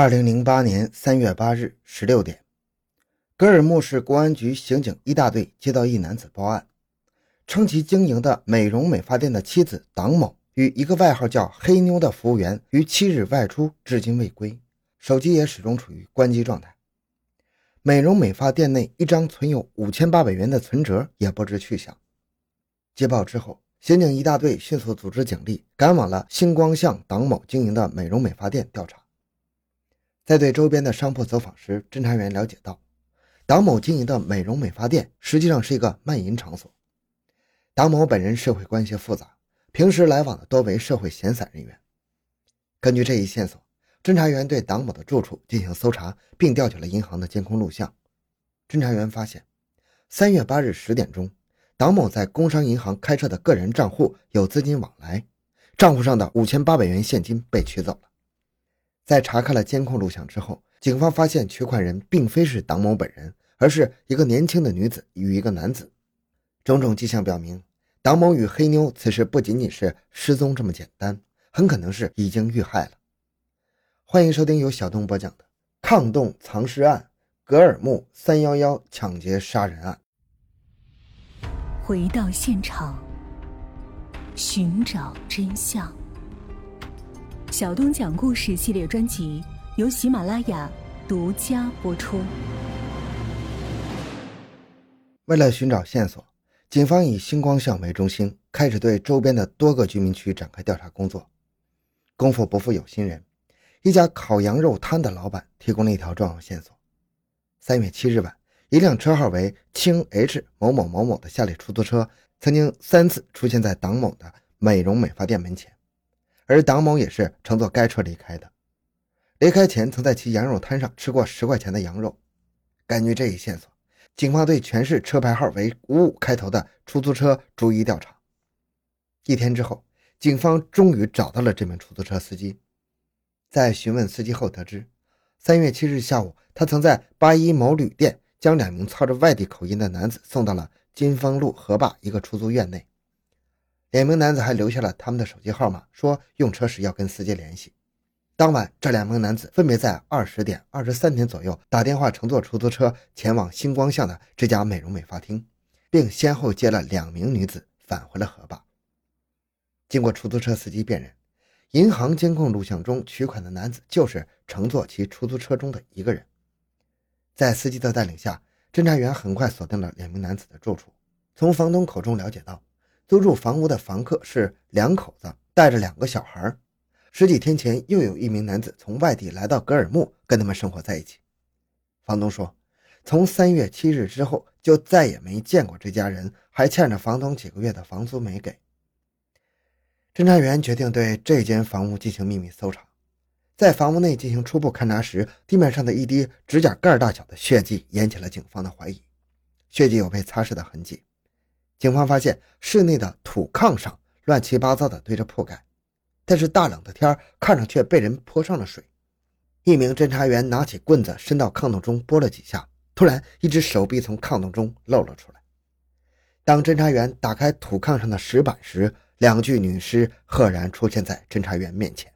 二零零八年三月八日十六点，格尔木市公安局刑警一大队接到一男子报案，称其经营的美容美发店的妻子党某与一个外号叫“黑妞”的服务员于七日外出，至今未归，手机也始终处于关机状态。美容美发店内一张存有五千八百元的存折也不知去向。接报之后，刑警一大队迅速组织警力赶往了星光巷党某经营的美容美发店调查。在对周边的商铺走访时，侦查员了解到，党某经营的美容美发店实际上是一个卖淫场所。党某本人社会关系复杂，平时来往的多为社会闲散人员。根据这一线索，侦查员对党某的住处进行搜查，并调取了银行的监控录像。侦查员发现，三月八日十点钟，党某在工商银行开设的个人账户有资金往来，账户上的五千八百元现金被取走了。在查看了监控录像之后，警方发现取款人并非是党某本人，而是一个年轻的女子与一个男子。种种迹象表明，党某与黑妞此时不仅仅是失踪这么简单，很可能是已经遇害了。欢迎收听由小东播讲的《抗洞藏尸案》——格尔木三幺幺抢劫杀人案。回到现场，寻找真相。小东讲故事系列专辑由喜马拉雅独家播出。为了寻找线索，警方以星光巷为中心，开始对周边的多个居民区展开调查工作。功夫不负有心人，一家烤羊肉摊的老板提供了一条重要线索：三月七日晚，一辆车号为青 H 某某某某的夏利出租车，曾经三次出现在党某的美容美发店门前。而党某也是乘坐该车离开的，离开前曾在其羊肉摊上吃过十块钱的羊肉。根据这一线索，警方对全市车牌号为五五开头的出租车逐一调查。一天之后，警方终于找到了这名出租车司机。在询问司机后，得知三月七日下午，他曾在八一某旅店将两名操着外地口音的男子送到了金丰路河坝一个出租院内。两名男子还留下了他们的手机号码，说用车时要跟司机联系。当晚，这两名男子分别在二十点二十三点左右打电话乘坐出租车前往星光巷的这家美容美发厅，并先后接了两名女子返回了河坝。经过出租车司机辨认，银行监控录像中取款的男子就是乘坐其出租车中的一个人。在司机的带领下，侦查员很快锁定了两名男子的住处。从房东口中了解到。租住房屋的房客是两口子，带着两个小孩。十几天前，又有一名男子从外地来到格尔木，跟他们生活在一起。房东说，从三月七日之后，就再也没见过这家人，还欠着房东几个月的房租没给。侦查员决定对这间房屋进行秘密搜查。在房屋内进行初步勘查时，地面上的一滴指甲盖大小的血迹引起了警方的怀疑，血迹有被擦拭的痕迹。警方发现室内的土炕上乱七八糟的堆着铺盖，但是大冷的天炕上却被人泼上了水。一名侦查员拿起棍子伸到炕洞中拨了几下，突然一只手臂从炕洞中露了出来。当侦查员打开土炕上的石板时，两具女尸赫然出现在侦查员面前。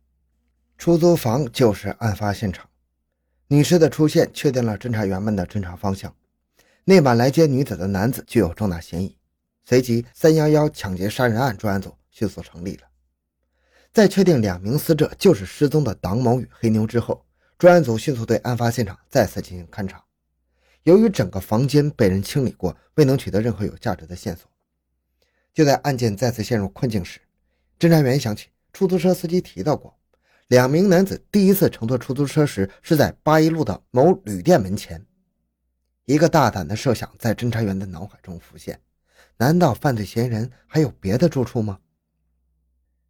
出租房就是案发现场，女尸的出现确定了侦查员们的侦查方向。那晚来接女子的男子具有重大嫌疑。随即，三幺幺抢劫杀人案专案组迅速成立了。在确定两名死者就是失踪的党某与黑妞之后，专案组迅速对案发现场再次进行勘查。由于整个房间被人清理过，未能取得任何有价值的线索。就在案件再次陷入困境时，侦查员想起出租车司机提到过，两名男子第一次乘坐出租车时是在八一路的某旅店门前。一个大胆的设想在侦查员的脑海中浮现。难道犯罪嫌疑人还有别的住处吗？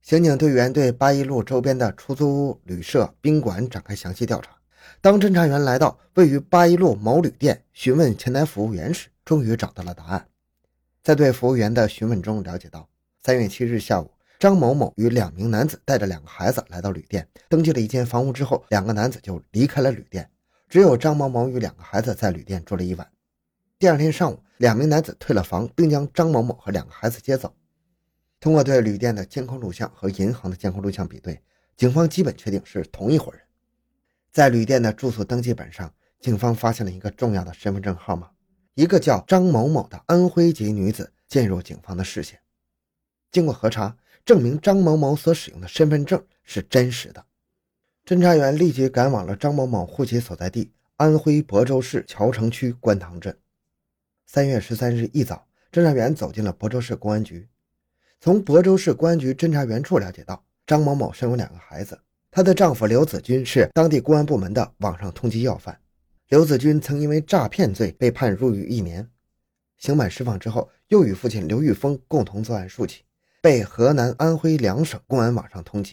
刑警队员对八一路周边的出租屋、旅社、宾馆展开详细调查。当侦查员来到位于八一路某旅店询问前台服务员时，终于找到了答案。在对服务员的询问中，了解到三月七日下午，张某某与两名男子带着两个孩子来到旅店，登记了一间房屋之后，两个男子就离开了旅店，只有张某某与两个孩子在旅店住了一晚。第二天上午。两名男子退了房，并将张某某和两个孩子接走。通过对旅店的监控录像和银行的监控录像比对，警方基本确定是同一伙人。在旅店的住宿登记本上，警方发现了一个重要的身份证号码，一个叫张某某的安徽籍女子进入警方的视线。经过核查，证明张某某所使用的身份证是真实的。侦查员立即赶往了张某某户籍所在地安徽亳州市谯城区官塘镇。三月十三日一早，侦查员走进了亳州市公安局。从亳州市公安局侦查员处了解到，张某某生有两个孩子。她的丈夫刘子军是当地公安部门的网上通缉要犯。刘子军曾因为诈骗罪被判入狱一年，刑满释放之后，又与父亲刘玉峰共同作案数起，被河南、安徽两省公安网上通缉。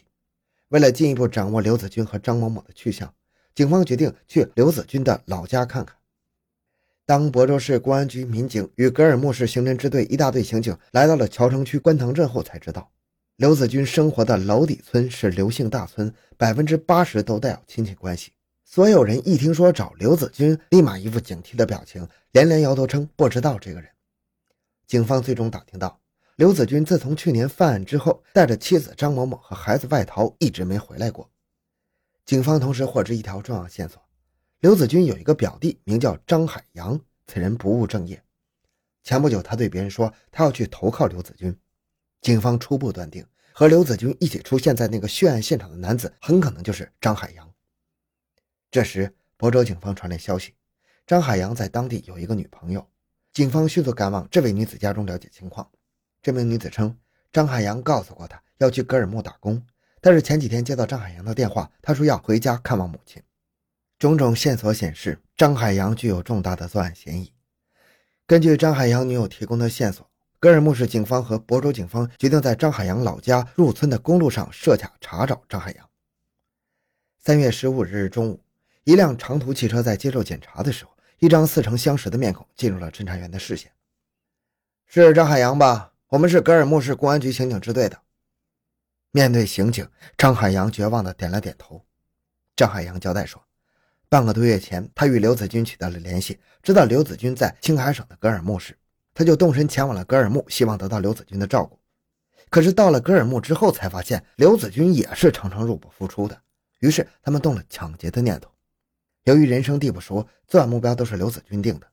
为了进一步掌握刘子军和张某某的去向，警方决定去刘子军的老家看看。当亳州市公安局民警与格尔木市刑侦支队一大队刑警来到了谯城区官塘镇后，才知道。刘子军生活的娄底村是刘姓大村，百分之八十都带有亲戚关系。所有人一听说找刘子军，立马一副警惕的表情，连连摇头称不知道这个人。警方最终打听到，刘子军自从去年犯案之后，带着妻子张某某和孩子外逃，一直没回来过。警方同时获知一条重要线索：刘子君有一个表弟，名叫张海洋，此人不务正业。前不久，他对别人说他要去投靠刘子君。警方初步断定，和刘子君一起出现在那个血案现场的男子，很可能就是张海洋。这时，亳州警方传来消息，张海洋在当地有一个女朋友。警方迅速赶往这位女子家中了解情况。这名女子称，张海洋告诉过她要去格尔木打工，但是前几天接到张海洋的电话，他说要回家看望母亲。种种线索显示，张海洋具有重大的作案嫌疑。根据张海洋女友提供的线索。格尔木市警方和亳州警方决定在张海洋老家入村的公路上设卡查找张海洋。三月十五日中午，一辆长途汽车在接受检查的时候，一张似曾相识的面孔进入了侦查员的视线。是张海洋吧？我们是格尔木市公安局刑警支队的。面对刑警，张海洋绝望地点了点头。张海洋交代说，半个多月前，他与刘子军取得了联系，知道刘子军在青海省的格尔木市。他就动身前往了格尔木，希望得到刘子军的照顾。可是到了格尔木之后，才发现刘子军也是常常入不敷出的。于是他们动了抢劫的念头。由于人生地不熟，作案目标都是刘子军定的。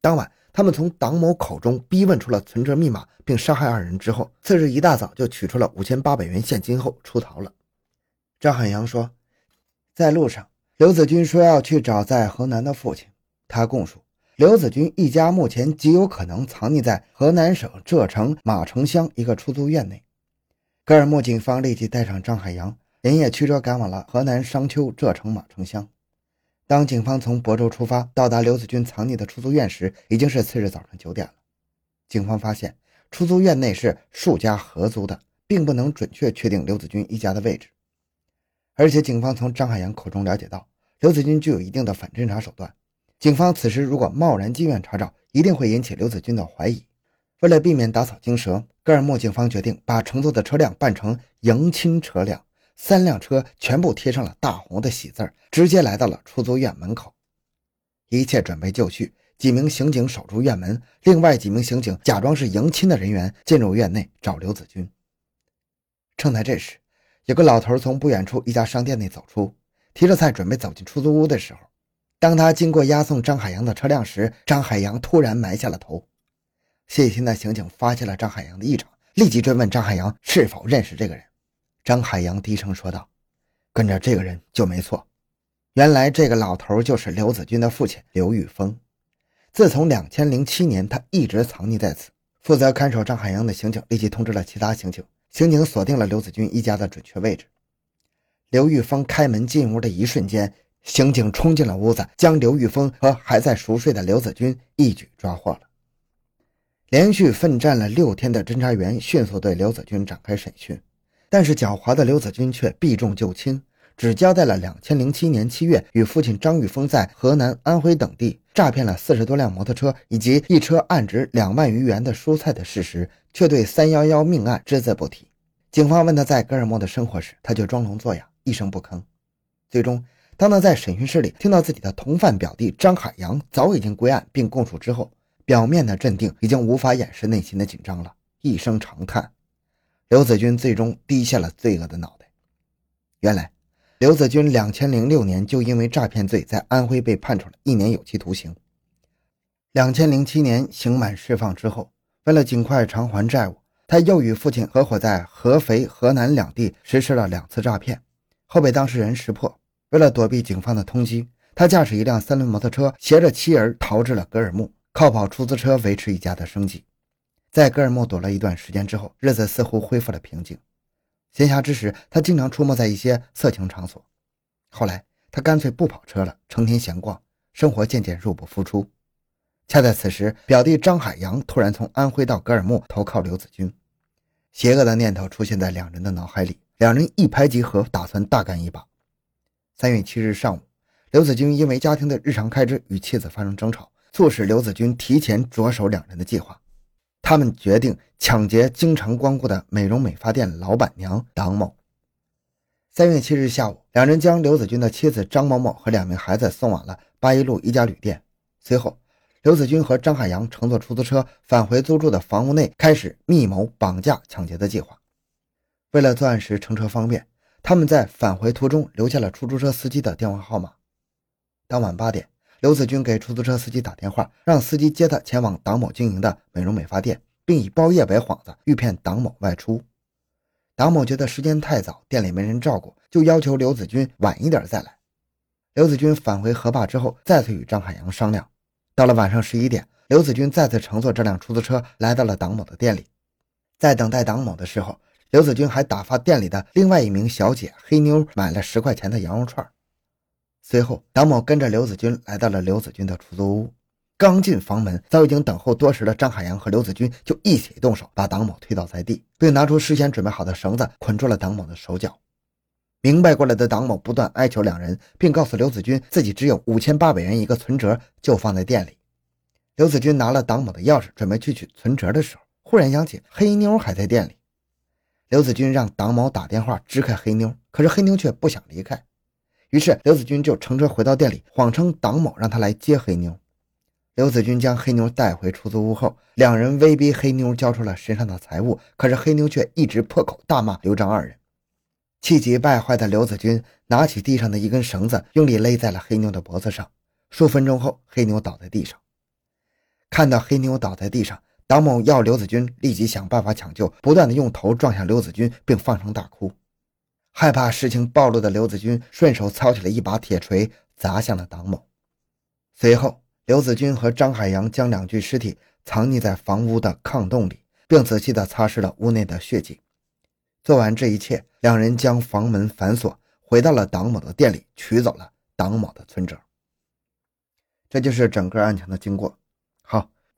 当晚，他们从党某口中逼问出了存折密码，并杀害二人之后，次日一大早就取出了五千八百元现金后出逃了。张海洋说，在路上，刘子君说要去找在河南的父亲，他供述。刘子君一家目前极有可能藏匿在河南省柘城马城乡一个出租院内。格尔木警方立即带上张海洋，连夜驱车赶往了河南商丘柘城马城乡。当警方从亳州出发，到达刘子君藏匿的出租院时，已经是次日早上九点了。警方发现，出租院内是数家合租的，并不能准确确定刘子君一家的位置。而且，警方从张海洋口中了解到，刘子军具有一定的反侦查手段。警方此时如果贸然进院查找，一定会引起刘子军的怀疑。为了避免打草惊蛇，格尔木警方决定把乘坐的车辆扮成迎亲车辆，三辆车全部贴上了大红的喜字直接来到了出租院门口。一切准备就绪，几名刑警守住院门，另外几名刑警假装是迎亲的人员进入院内找刘子军。正在这时，有个老头从不远处一家商店内走出，提着菜准备走进出租屋的时候。当他经过押送张海洋的车辆时，张海洋突然埋下了头。细心的刑警发现了张海洋的异常，立即追问张海洋是否认识这个人。张海洋低声说道：“跟着这个人就没错。原来这个老头就是刘子君的父亲刘玉峰。自从两千零七年，他一直藏匿在此。负责看守张海洋的刑警立即通知了其他刑警，刑警锁定了刘子君一家的准确位置。刘玉峰开门进屋的一瞬间。”刑警冲进了屋子，将刘玉峰和还在熟睡的刘子军一举抓获了。连续奋战了六天的侦查员迅速对刘子军展开审讯，但是狡猾的刘子军却避重就轻，只交代了两千零七年七月与父亲张玉峰在河南、安徽等地诈骗了四十多辆摩托车以及一车案值两万余元的蔬菜的事实，却对三幺幺命案只字不提。警方问他在格尔木的生活时，他就装聋作哑，一声不吭。最终。当他在审讯室里听到自己的同犯表弟张海洋早已经归案并供述之后，表面的镇定已经无法掩饰内心的紧张了。一声长叹，刘子军最终低下了罪恶的脑袋。原来，刘子军两千零六年就因为诈骗罪在安徽被判处了一年有期徒刑。两千零七年刑满释放之后，为了尽快偿还债务，他又与父亲合伙在合肥、河南两地实施了两次诈骗，后被当事人识破。为了躲避警方的通缉，他驾驶一辆三轮摩托车，携着妻儿逃至了格尔木，靠跑出租车维持一家的生计。在格尔木躲了一段时间之后，日子似乎恢复了平静。闲暇之时，他经常出没在一些色情场所。后来，他干脆不跑车了，成天闲逛，生活渐渐入不敷出。恰在此时，表弟张海洋突然从安徽到格尔木投靠刘子军，邪恶的念头出现在两人的脑海里，两人一拍即合，打算大干一把。三月七日上午，刘子军因为家庭的日常开支与妻子发生争吵，促使刘子军提前着手两人的计划。他们决定抢劫经常光顾的美容美发店老板娘党某。三月七日下午，两人将刘子军的妻子张某某和两名孩子送往了八一路一家旅店。随后，刘子军和张海洋乘坐出租车返回租住的房屋内，开始密谋绑架抢劫的计划。为了作案时乘车方便，他们在返回途中留下了出租车司机的电话号码。当晚八点。刘子军给出租车司机打电话，让司机接他前往党某经营的美容美发店，并以包夜为幌子，欲骗党某外出。党某觉得时间太早，店里没人照顾，就要求刘子军晚一点再来。刘子军返回河坝之后，再次与张海洋商量。到了晚上十一点，刘子军再次乘坐这辆出租车来到了党某的店里。在等待党某的时候，刘子军还打发店里的另外一名小姐黑妞买了十块钱的羊肉串。随后，党某跟着刘子军来到了刘子军的出租屋。刚进房门，早已经等候多时的张海洋和刘子军就一起动手，把党某推倒在地，并拿出事先准备好的绳子捆住了党某的手脚。明白过来的党某不断哀求两人，并告诉刘子军自己只有五千八百元一个存折，就放在店里。刘子军拿了党某的钥匙，准备去取存折的时候，忽然想起黑妞还在店里。刘子军让党某打电话支开黑妞，可是黑妞却不想离开。于是刘子军就乘车回到店里，谎称党某让他来接黑妞。刘子军将黑妞带回出租屋后，两人威逼黑妞交出了身上的财物，可是黑妞却一直破口大骂刘张二人。气急败坏的刘子军拿起地上的一根绳子，用力勒在了黑妞的脖子上。数分钟后，黑妞倒在地上。看到黑妞倒在地上，党某要刘子军立即想办法抢救，不断的用头撞向刘子军，并放声大哭。害怕事情暴露的刘子军顺手操起了一把铁锤，砸向了党某。随后，刘子军和张海洋将两具尸体藏匿在房屋的炕洞里，并仔细地擦拭了屋内的血迹。做完这一切，两人将房门反锁，回到了党某的店里，取走了党某的存折。这就是整个案情的经过。